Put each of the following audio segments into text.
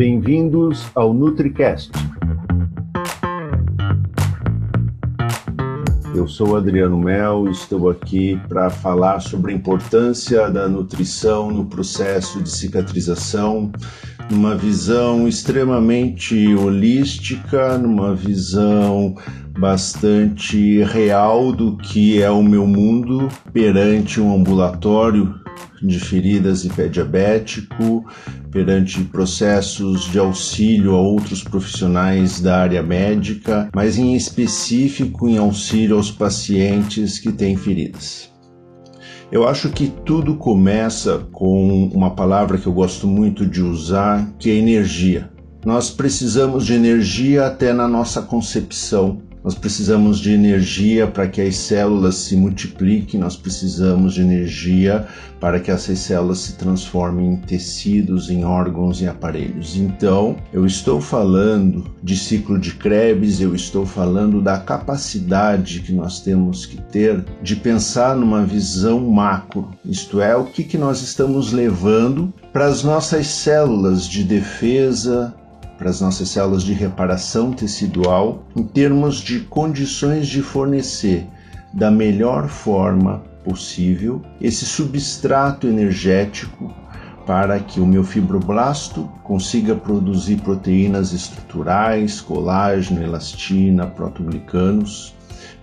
Bem-vindos ao NutriCast. Eu sou Adriano Mel e estou aqui para falar sobre a importância da nutrição no processo de cicatrização, numa visão extremamente holística, numa visão bastante real do que é o meu mundo perante um ambulatório de feridas e pé diabético, perante processos de auxílio a outros profissionais da área médica, mas em específico em auxílio aos pacientes que têm feridas. Eu acho que tudo começa com uma palavra que eu gosto muito de usar, que é energia. Nós precisamos de energia até na nossa concepção nós precisamos de energia para que as células se multipliquem, nós precisamos de energia para que essas células se transformem em tecidos, em órgãos e aparelhos. Então, eu estou falando de ciclo de Krebs, eu estou falando da capacidade que nós temos que ter de pensar numa visão macro, isto é, o que, que nós estamos levando para as nossas células de defesa, para as nossas células de reparação tecidual em termos de condições de fornecer da melhor forma possível esse substrato energético para que o meu fibroblasto consiga produzir proteínas estruturais, colágeno, elastina, protoglicanos,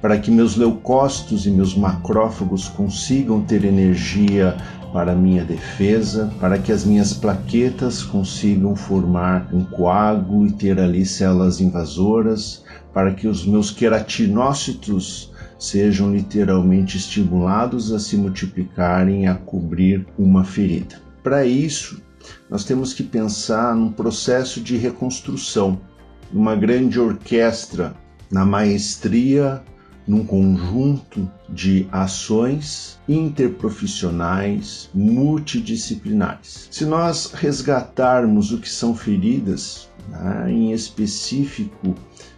para que meus leucócitos e meus macrófagos consigam ter energia para minha defesa, para que as minhas plaquetas consigam formar um coágulo e ter ali células invasoras, para que os meus queratinócitos sejam literalmente estimulados a se multiplicarem a cobrir uma ferida. Para isso, nós temos que pensar num processo de reconstrução, numa grande orquestra, na maestria num conjunto de ações interprofissionais multidisciplinares. Se nós resgatarmos o que são feridas, né, em específico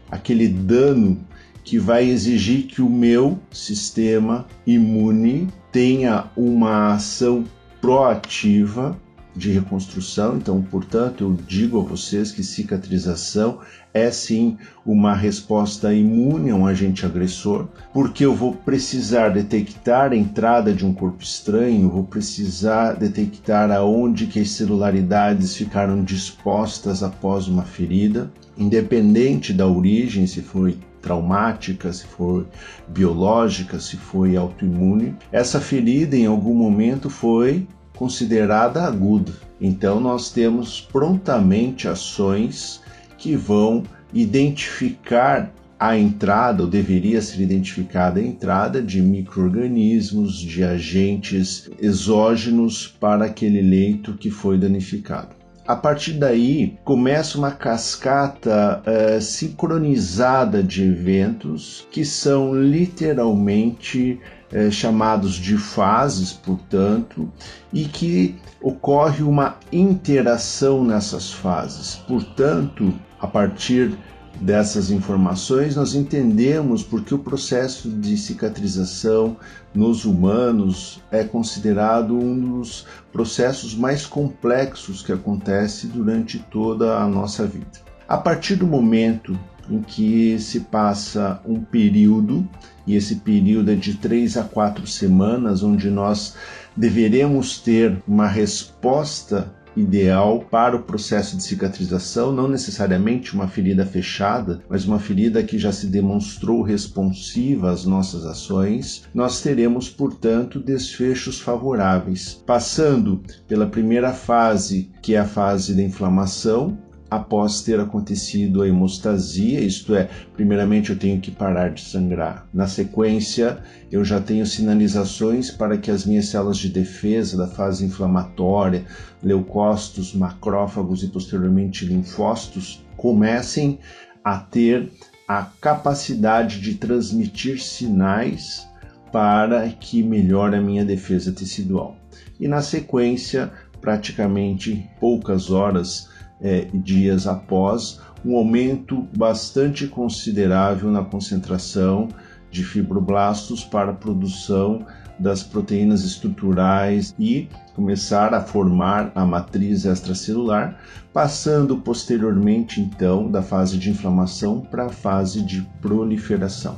aquele dano que vai exigir que o meu sistema imune tenha uma ação proativa de reconstrução. Então, portanto, eu digo a vocês que cicatrização é sim uma resposta imune a um agente agressor, porque eu vou precisar detectar a entrada de um corpo estranho, vou precisar detectar aonde que as celularidades ficaram dispostas após uma ferida, independente da origem, se foi traumática, se foi biológica, se foi autoimune. Essa ferida em algum momento foi considerada aguda. Então nós temos prontamente ações que vão identificar a entrada, ou deveria ser identificada a entrada de micro-organismos, de agentes exógenos para aquele leito que foi danificado. A partir daí começa uma cascata uh, sincronizada de eventos que são literalmente é, chamados de fases, portanto, e que ocorre uma interação nessas fases. Portanto, a partir dessas informações, nós entendemos porque o processo de cicatrização nos humanos é considerado um dos processos mais complexos que acontece durante toda a nossa vida. A partir do momento em que se passa um período, e esse período é de três a quatro semanas, onde nós deveremos ter uma resposta ideal para o processo de cicatrização, não necessariamente uma ferida fechada, mas uma ferida que já se demonstrou responsiva às nossas ações, nós teremos, portanto, desfechos favoráveis. Passando pela primeira fase, que é a fase da inflamação, após ter acontecido a hemostasia, isto é, primeiramente eu tenho que parar de sangrar. Na sequência, eu já tenho sinalizações para que as minhas células de defesa da fase inflamatória, leucócitos, macrófagos e posteriormente linfócitos comecem a ter a capacidade de transmitir sinais para que melhore a minha defesa tecidual. E na sequência, praticamente poucas horas é, dias após, um aumento bastante considerável na concentração de fibroblastos para a produção das proteínas estruturais e começar a formar a matriz extracelular, passando posteriormente então da fase de inflamação para a fase de proliferação.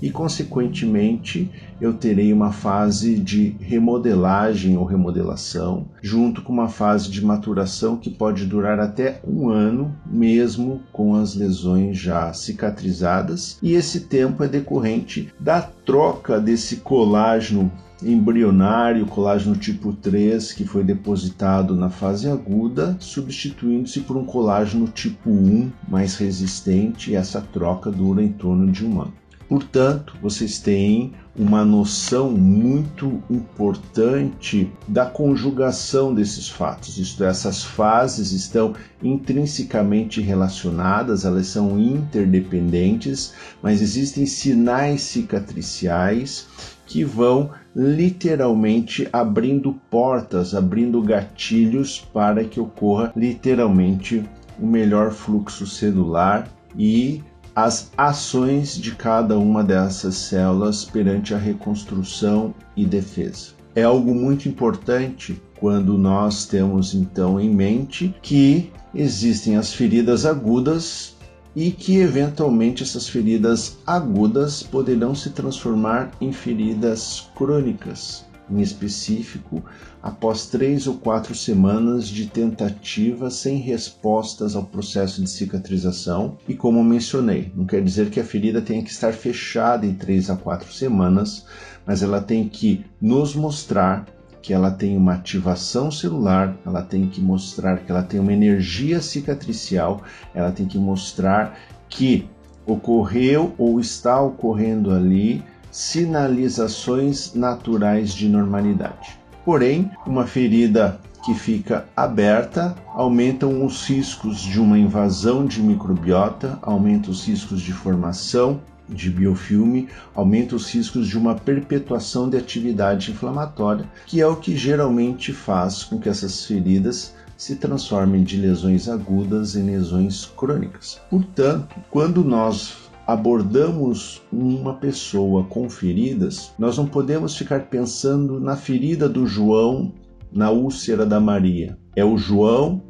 E, consequentemente, eu terei uma fase de remodelagem ou remodelação, junto com uma fase de maturação que pode durar até um ano, mesmo com as lesões já cicatrizadas, e esse tempo é decorrente da troca desse colágeno embrionário, colágeno tipo 3, que foi depositado na fase aguda, substituindo-se por um colágeno tipo 1 mais resistente, e essa troca dura em torno de um ano. Portanto, vocês têm uma noção muito importante da conjugação desses fatos. Isto é, essas fases estão intrinsecamente relacionadas, elas são interdependentes, mas existem sinais cicatriciais que vão literalmente abrindo portas, abrindo gatilhos para que ocorra literalmente o melhor fluxo celular e as ações de cada uma dessas células perante a reconstrução e defesa. É algo muito importante quando nós temos então em mente que existem as feridas agudas e que eventualmente essas feridas agudas poderão se transformar em feridas crônicas em específico, após três ou quatro semanas de tentativa sem respostas ao processo de cicatrização. E como mencionei, não quer dizer que a ferida tenha que estar fechada em três a quatro semanas, mas ela tem que nos mostrar que ela tem uma ativação celular, ela tem que mostrar que ela tem uma energia cicatricial, ela tem que mostrar que ocorreu ou está ocorrendo ali sinalizações naturais de normalidade. Porém, uma ferida que fica aberta aumentam os riscos de uma invasão de microbiota, aumenta os riscos de formação de biofilme, aumenta os riscos de uma perpetuação de atividade inflamatória, que é o que geralmente faz com que essas feridas se transformem de lesões agudas em lesões crônicas. Portanto, quando nós abordamos uma pessoa com feridas, nós não podemos ficar pensando na ferida do João, na úlcera da Maria. É o João,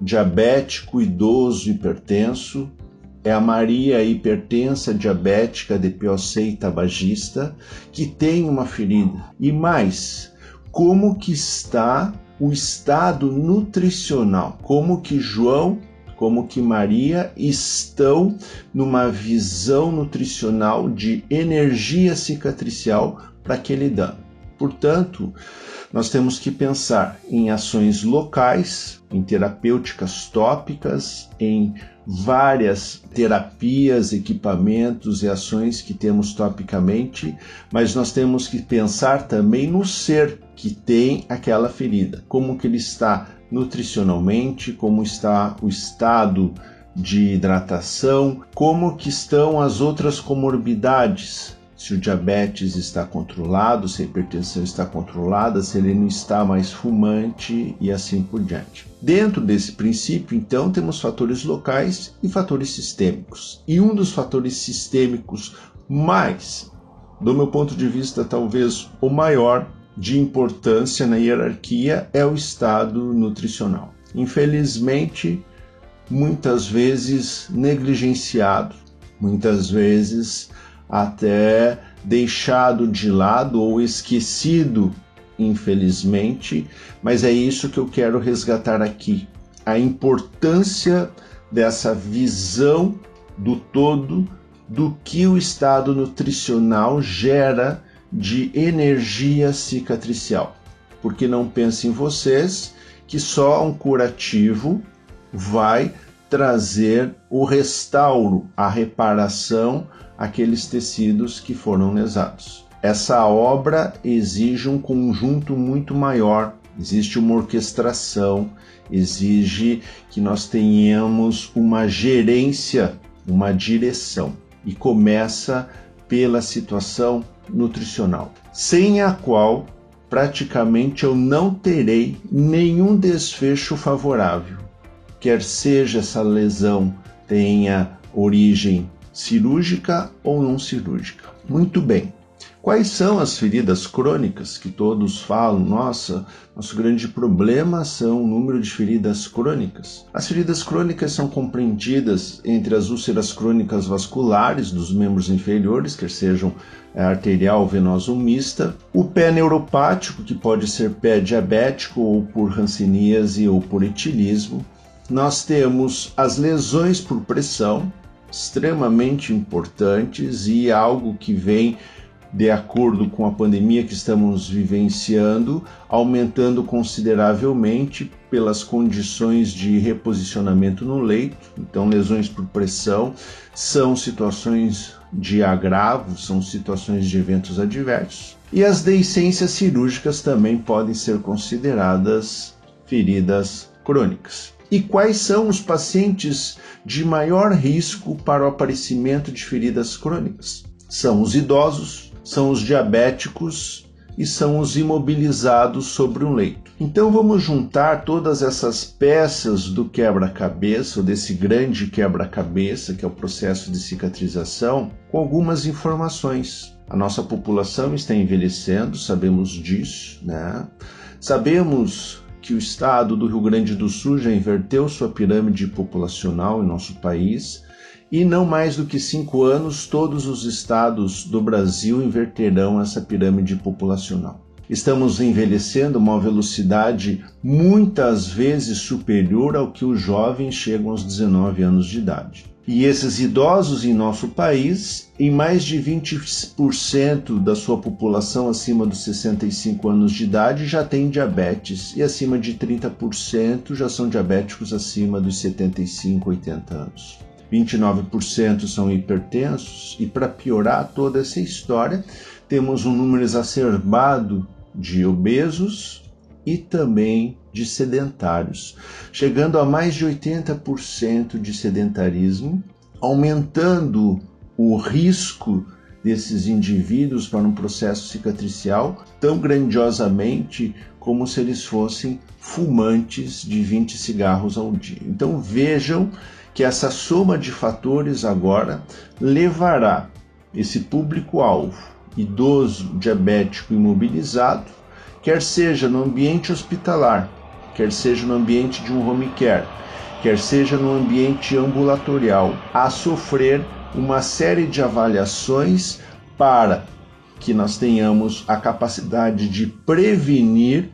diabético, idoso, hipertenso, é a Maria hipertensa, diabética, DPOC e tabagista, que tem uma ferida. E mais, como que está o estado nutricional? Como que João como que Maria estão numa visão nutricional de energia cicatricial para aquele dano. Portanto, nós temos que pensar em ações locais, em terapêuticas tópicas, em várias terapias, equipamentos e ações que temos topicamente, mas nós temos que pensar também no ser que tem aquela ferida, como que ele está nutricionalmente, como está o estado de hidratação, como que estão as outras comorbidades, se o diabetes está controlado, se a hipertensão está controlada, se ele não está mais fumante e assim por diante. Dentro desse princípio, então, temos fatores locais e fatores sistêmicos. E um dos fatores sistêmicos mais, do meu ponto de vista, talvez o maior, de importância na hierarquia é o estado nutricional. Infelizmente, muitas vezes negligenciado, muitas vezes até deixado de lado ou esquecido, infelizmente, mas é isso que eu quero resgatar aqui. A importância dessa visão do todo do que o estado nutricional gera de energia cicatricial. Porque não pensem vocês que só um curativo vai trazer o restauro, a reparação àqueles tecidos que foram lesados. Essa obra exige um conjunto muito maior, existe uma orquestração, exige que nós tenhamos uma gerência, uma direção. E começa pela situação nutricional, sem a qual praticamente eu não terei nenhum desfecho favorável, quer seja essa lesão tenha origem cirúrgica ou não cirúrgica. Muito bem. Quais são as feridas crônicas que todos falam? Nossa, nosso grande problema são o número de feridas crônicas. As feridas crônicas são compreendidas entre as úlceras crônicas vasculares dos membros inferiores, quer sejam arterial, venosa ou mista, o pé neuropático, que pode ser pé diabético ou por hanseníase ou por etilismo. Nós temos as lesões por pressão, extremamente importantes e algo que vem de acordo com a pandemia que estamos vivenciando, aumentando consideravelmente pelas condições de reposicionamento no leito. Então, lesões por pressão são situações de agravo, são situações de eventos adversos. E as deiscências cirúrgicas também podem ser consideradas feridas crônicas. E quais são os pacientes de maior risco para o aparecimento de feridas crônicas? São os idosos, são os diabéticos e são os imobilizados sobre um leito. Então vamos juntar todas essas peças do quebra-cabeça, desse grande quebra-cabeça que é o processo de cicatrização, com algumas informações. A nossa população está envelhecendo, sabemos disso, né? Sabemos que o estado do Rio Grande do Sul já inverteu sua pirâmide populacional em nosso país e não mais do que cinco anos, todos os estados do Brasil inverterão essa pirâmide populacional. Estamos envelhecendo a uma velocidade muitas vezes superior ao que os jovens chegam aos 19 anos de idade. E esses idosos em nosso país, em mais de 20% da sua população acima dos 65 anos de idade já tem diabetes e acima de 30% já são diabéticos acima dos 75, 80 anos. 29% são hipertensos, e para piorar toda essa história, temos um número exacerbado de obesos e também de sedentários, chegando a mais de 80% de sedentarismo, aumentando o risco desses indivíduos para um processo cicatricial tão grandiosamente como se eles fossem fumantes de 20 cigarros ao dia. Então vejam que essa soma de fatores agora levará esse público-alvo, idoso, diabético imobilizado, quer seja no ambiente hospitalar, quer seja no ambiente de um home care, quer seja no ambiente ambulatorial, a sofrer uma série de avaliações para que nós tenhamos a capacidade de prevenir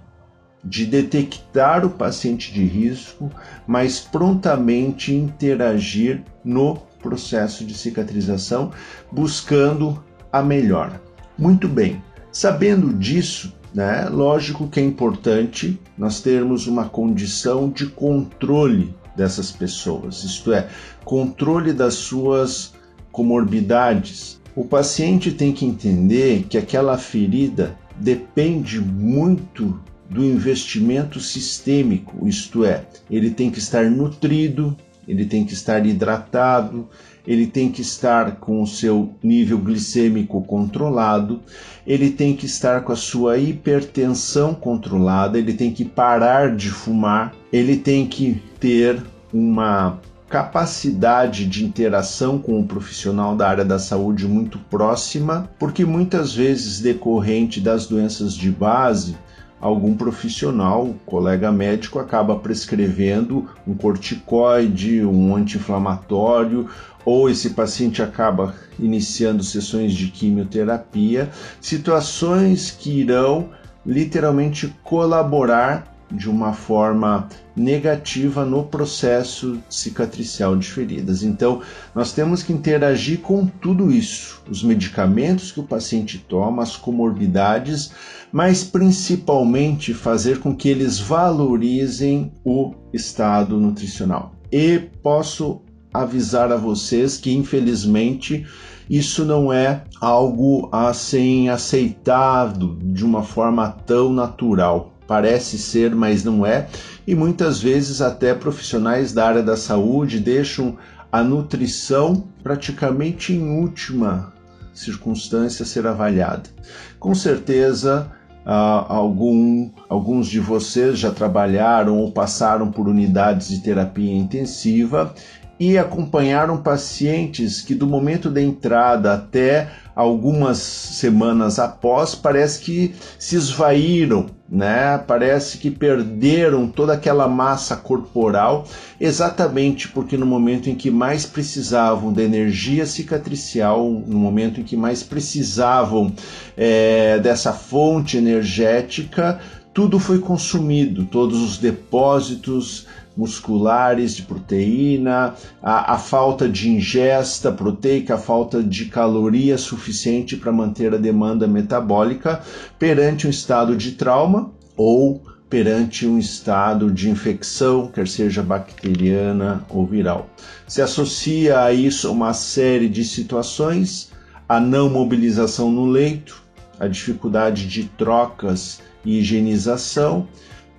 de detectar o paciente de risco, mas prontamente interagir no processo de cicatrização, buscando a melhora. Muito bem, sabendo disso, né, lógico que é importante nós termos uma condição de controle dessas pessoas, isto é, controle das suas comorbidades. O paciente tem que entender que aquela ferida depende muito do investimento sistêmico, isto é, ele tem que estar nutrido, ele tem que estar hidratado, ele tem que estar com o seu nível glicêmico controlado, ele tem que estar com a sua hipertensão controlada, ele tem que parar de fumar, ele tem que ter uma capacidade de interação com o profissional da área da saúde muito próxima, porque muitas vezes decorrente das doenças de base, algum profissional, colega médico, acaba prescrevendo um corticoide, um anti-inflamatório, ou esse paciente acaba iniciando sessões de quimioterapia, situações que irão literalmente colaborar de uma forma negativa no processo cicatricial de feridas. Então, nós temos que interagir com tudo isso: os medicamentos que o paciente toma, as comorbidades, mas principalmente fazer com que eles valorizem o estado nutricional. E posso avisar a vocês que, infelizmente, isso não é algo a ser aceitado de uma forma tão natural parece ser, mas não é, e muitas vezes até profissionais da área da saúde deixam a nutrição praticamente em última circunstância ser avaliada. Com certeza, Uh, algum, alguns de vocês já trabalharam ou passaram por unidades de terapia intensiva e acompanharam pacientes que, do momento da entrada até algumas semanas após, parece que se esvaíram, né? Parece que perderam toda aquela massa corporal, exatamente porque no momento em que mais precisavam da energia cicatricial, no momento em que mais precisavam é, dessa fonte energética, tudo foi consumido, todos os depósitos musculares de proteína, a, a, falta de ingesta proteica, a falta de caloria suficiente para manter a demanda metabólica perante um estado de trauma ou perante um estado de infecção, quer seja bacteriana ou viral. Se associa a isso uma série de situações, a não mobilização no leito, a dificuldade de trocas e higienização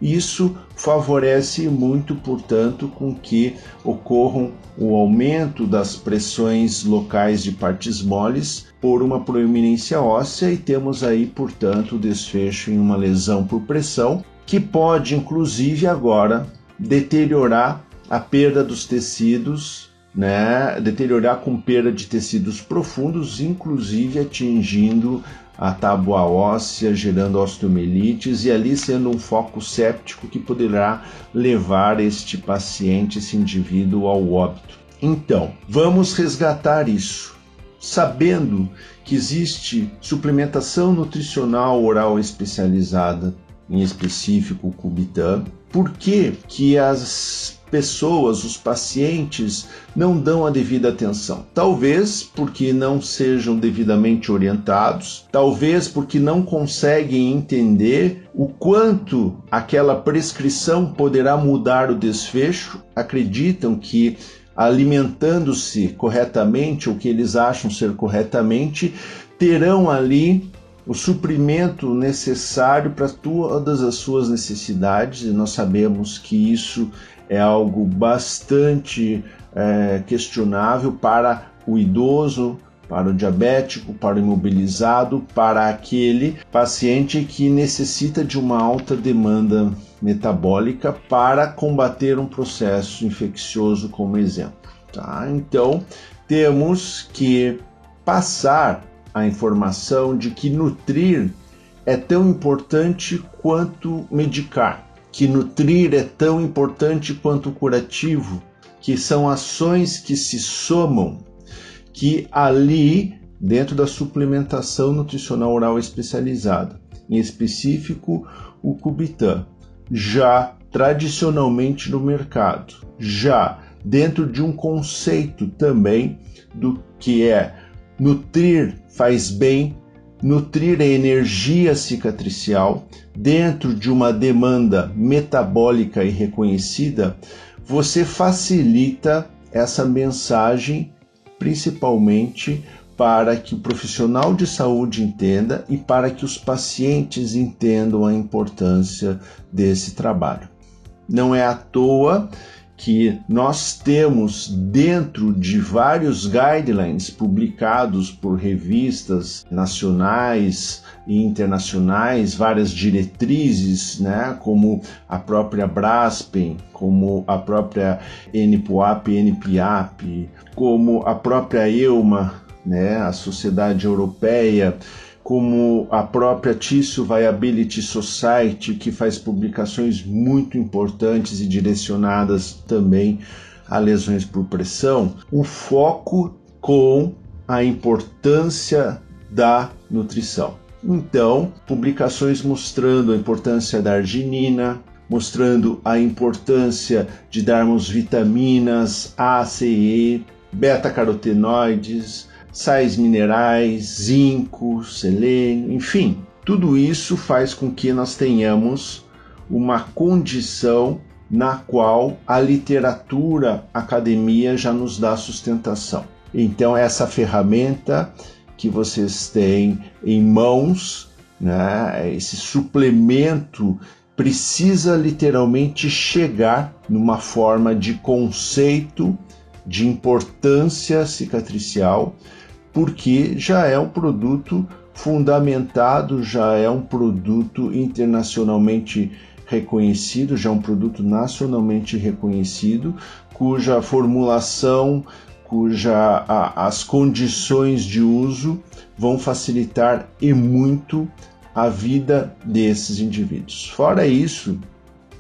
isso favorece muito, portanto, com que ocorram o aumento das pressões locais de partes moles por uma proeminência óssea e temos aí, portanto, o desfecho em uma lesão por pressão, que pode inclusive agora deteriorar a perda dos tecidos, né? Deteriorar com perda de tecidos profundos, inclusive atingindo a tábua óssea, gerando osteomelites e ali sendo um foco séptico que poderá levar este paciente, esse indivíduo, ao óbito. Então, vamos resgatar isso, sabendo que existe suplementação nutricional oral especializada, em específico o Cubitan. Por que, que as pessoas, os pacientes, não dão a devida atenção. Talvez porque não sejam devidamente orientados, talvez porque não conseguem entender o quanto aquela prescrição poderá mudar o desfecho, acreditam que alimentando-se corretamente, o que eles acham ser corretamente, terão ali o suprimento necessário para todas as suas necessidades, e nós sabemos que isso é algo bastante é, questionável para o idoso, para o diabético, para o imobilizado, para aquele paciente que necessita de uma alta demanda metabólica para combater um processo infeccioso, como exemplo. Tá? Então, temos que passar a informação de que nutrir é tão importante quanto medicar que nutrir é tão importante quanto curativo, que são ações que se somam, que ali, dentro da suplementação nutricional oral especializada, em específico o Cubitan, já tradicionalmente no mercado, já dentro de um conceito também do que é nutrir faz bem, nutrir a energia cicatricial dentro de uma demanda metabólica e reconhecida, você facilita essa mensagem principalmente para que o profissional de saúde entenda e para que os pacientes entendam a importância desse trabalho. Não é à toa que nós temos dentro de vários guidelines publicados por revistas nacionais e internacionais, várias diretrizes, né, como a própria Braspen, como a própria NPOAP, NPAP, como a própria EUMA, né, a Sociedade Europeia como a própria Tissue Viability Society, que faz publicações muito importantes e direcionadas também a lesões por pressão, o foco com a importância da nutrição. Então, publicações mostrando a importância da arginina, mostrando a importância de darmos vitaminas A, C e E, beta-carotenoides, sais minerais, zinco, selênio, enfim, tudo isso faz com que nós tenhamos uma condição na qual a literatura a academia já nos dá sustentação. Então, essa ferramenta que vocês têm em mãos, né, esse suplemento precisa literalmente chegar numa forma de conceito de importância cicatricial porque já é um produto fundamentado, já é um produto internacionalmente reconhecido, já é um produto nacionalmente reconhecido, cuja formulação, cuja a, as condições de uso vão facilitar e muito a vida desses indivíduos. Fora isso,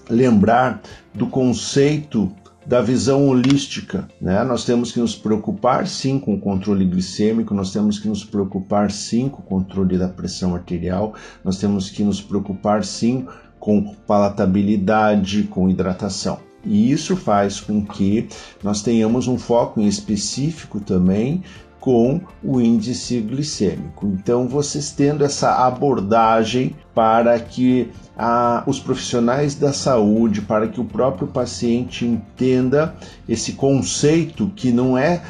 lembrar do conceito da visão holística. Né? Nós temos que nos preocupar sim com o controle glicêmico, nós temos que nos preocupar sim com o controle da pressão arterial, nós temos que nos preocupar sim com palatabilidade, com hidratação. E isso faz com que nós tenhamos um foco em específico também com o índice glicêmico. Então, vocês tendo essa abordagem para que a, os profissionais da saúde, para que o próprio paciente entenda esse conceito que não é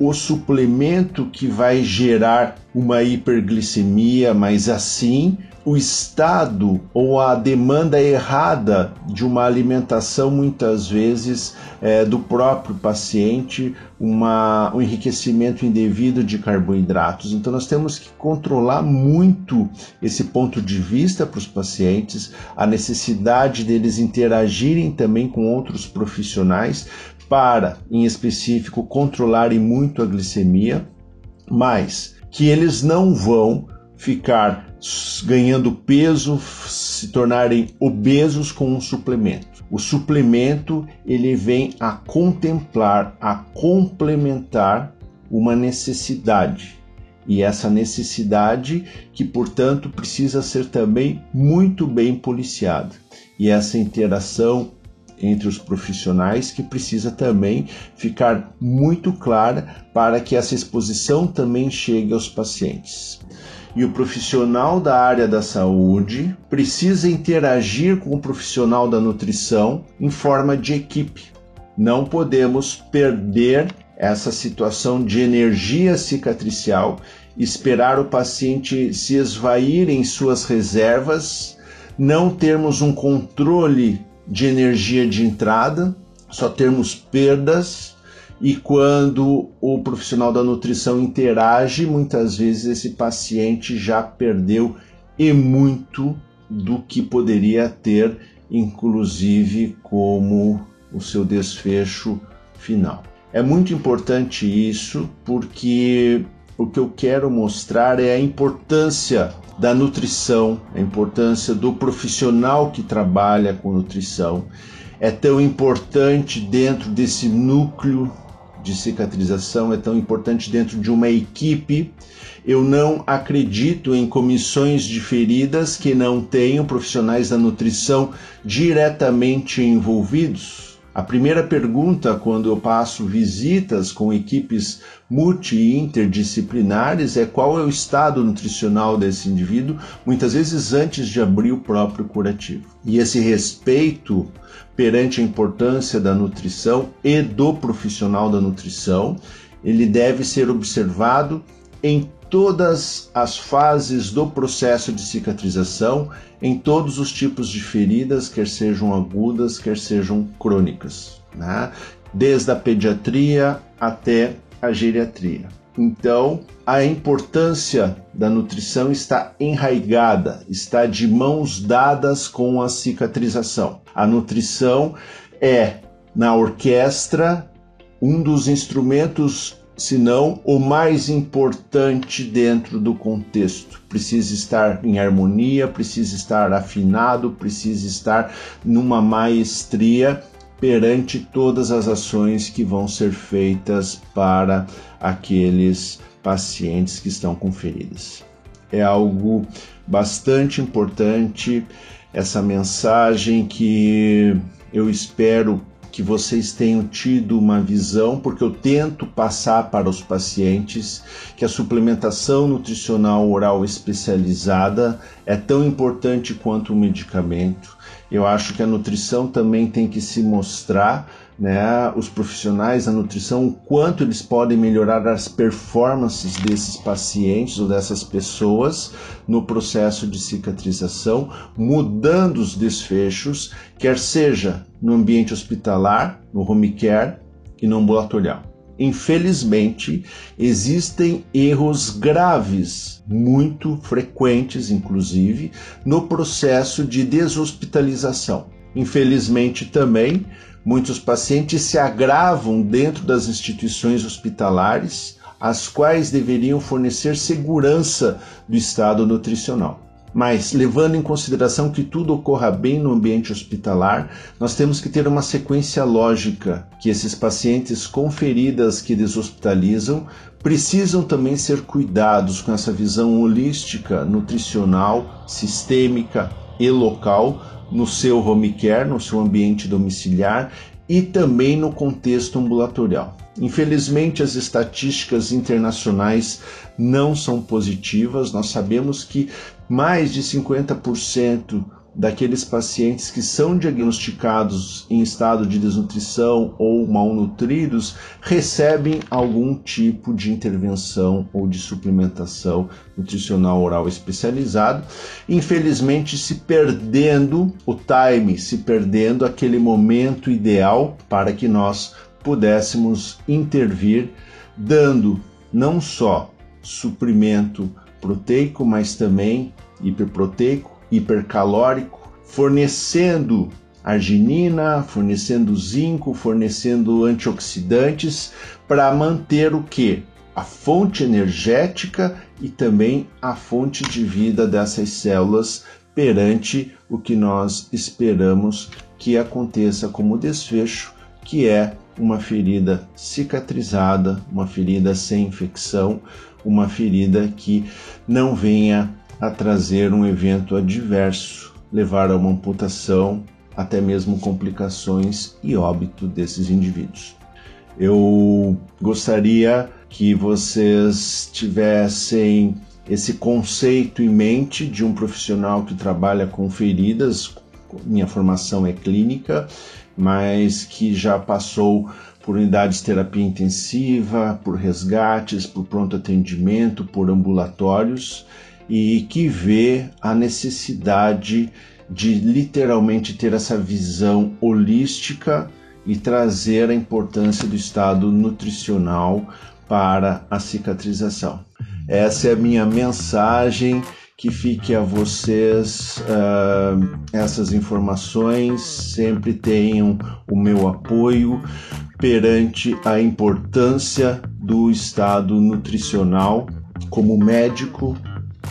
o suplemento que vai gerar uma hiperglicemia, mas assim o estado ou a demanda errada de uma alimentação, muitas vezes, é, do próprio paciente, uma, um enriquecimento indevido de carboidratos. Então, nós temos que controlar muito esse ponto de vista para os pacientes, a necessidade deles interagirem também com outros profissionais para, em específico, controlarem muito a glicemia, mas que eles não vão ficar ganhando peso, se tornarem obesos com um suplemento. O suplemento ele vem a contemplar, a complementar uma necessidade. E essa necessidade que, portanto, precisa ser também muito bem policiada. E essa interação entre os profissionais que precisa também ficar muito clara para que essa exposição também chegue aos pacientes e o profissional da área da saúde precisa interagir com o profissional da nutrição em forma de equipe. Não podemos perder essa situação de energia cicatricial, esperar o paciente se esvair em suas reservas, não termos um controle de energia de entrada, só termos perdas e quando o profissional da nutrição interage, muitas vezes esse paciente já perdeu e muito do que poderia ter, inclusive como o seu desfecho final. É muito importante isso porque o que eu quero mostrar é a importância da nutrição, a importância do profissional que trabalha com nutrição. É tão importante dentro desse núcleo de cicatrização é tão importante dentro de uma equipe. Eu não acredito em comissões de feridas que não tenham profissionais da nutrição diretamente envolvidos. A primeira pergunta, quando eu passo visitas com equipes multi e interdisciplinares, é qual é o estado nutricional desse indivíduo, muitas vezes antes de abrir o próprio curativo. E esse respeito perante a importância da nutrição e do profissional da nutrição, ele deve ser observado em todas as fases do processo de cicatrização, em todos os tipos de feridas, quer sejam agudas, quer sejam crônicas, né? desde a pediatria até a geriatria. Então, a importância da nutrição está enraigada, está de mãos dadas com a cicatrização. A nutrição é, na orquestra, um dos instrumentos, se não o mais importante dentro do contexto. Precisa estar em harmonia, precisa estar afinado, precisa estar numa maestria perante todas as ações que vão ser feitas para aqueles pacientes que estão com feridas. É algo bastante importante essa mensagem que eu espero que vocês tenham tido uma visão, porque eu tento passar para os pacientes que a suplementação nutricional oral especializada é tão importante quanto o medicamento. Eu acho que a nutrição também tem que se mostrar né, os profissionais da nutrição, o quanto eles podem melhorar as performances desses pacientes ou dessas pessoas no processo de cicatrização, mudando os desfechos, quer seja no ambiente hospitalar, no home care e no ambulatorial. Infelizmente, existem erros graves, muito frequentes, inclusive, no processo de deshospitalização Infelizmente também, muitos pacientes se agravam dentro das instituições hospitalares, as quais deveriam fornecer segurança do estado nutricional. Mas, levando em consideração que tudo ocorra bem no ambiente hospitalar, nós temos que ter uma sequência lógica que esses pacientes com feridas que deshospitalizam precisam também ser cuidados com essa visão holística, nutricional, sistêmica e local no seu home care, no seu ambiente domiciliar e também no contexto ambulatorial. Infelizmente, as estatísticas internacionais não são positivas. Nós sabemos que mais de 50% daqueles pacientes que são diagnosticados em estado de desnutrição ou malnutridos recebem algum tipo de intervenção ou de suplementação nutricional oral especializado, infelizmente se perdendo o time, se perdendo aquele momento ideal para que nós pudéssemos intervir dando não só suprimento proteico, mas também hiperproteico, hipercalórico, fornecendo arginina, fornecendo zinco, fornecendo antioxidantes para manter o que? A fonte energética e também a fonte de vida dessas células perante o que nós esperamos que aconteça como desfecho, que é uma ferida cicatrizada, uma ferida sem infecção, uma ferida que não venha a trazer um evento adverso, levar a uma amputação, até mesmo complicações e óbito desses indivíduos. Eu gostaria que vocês tivessem esse conceito em mente de um profissional que trabalha com feridas. Minha formação é clínica, mas que já passou por unidades de terapia intensiva, por resgates, por pronto atendimento, por ambulatórios e que vê a necessidade de literalmente ter essa visão holística e trazer a importância do estado nutricional para a cicatrização. Essa é a minha mensagem. Que fique a vocês uh, essas informações, sempre tenham o meu apoio perante a importância do estado nutricional como médico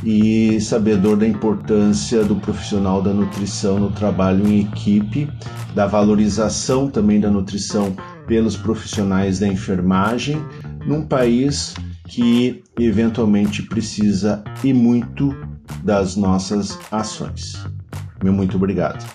e sabedor da importância do profissional da nutrição no trabalho em equipe, da valorização também da nutrição pelos profissionais da enfermagem, num país que eventualmente precisa e muito das nossas ações. Meu muito obrigado.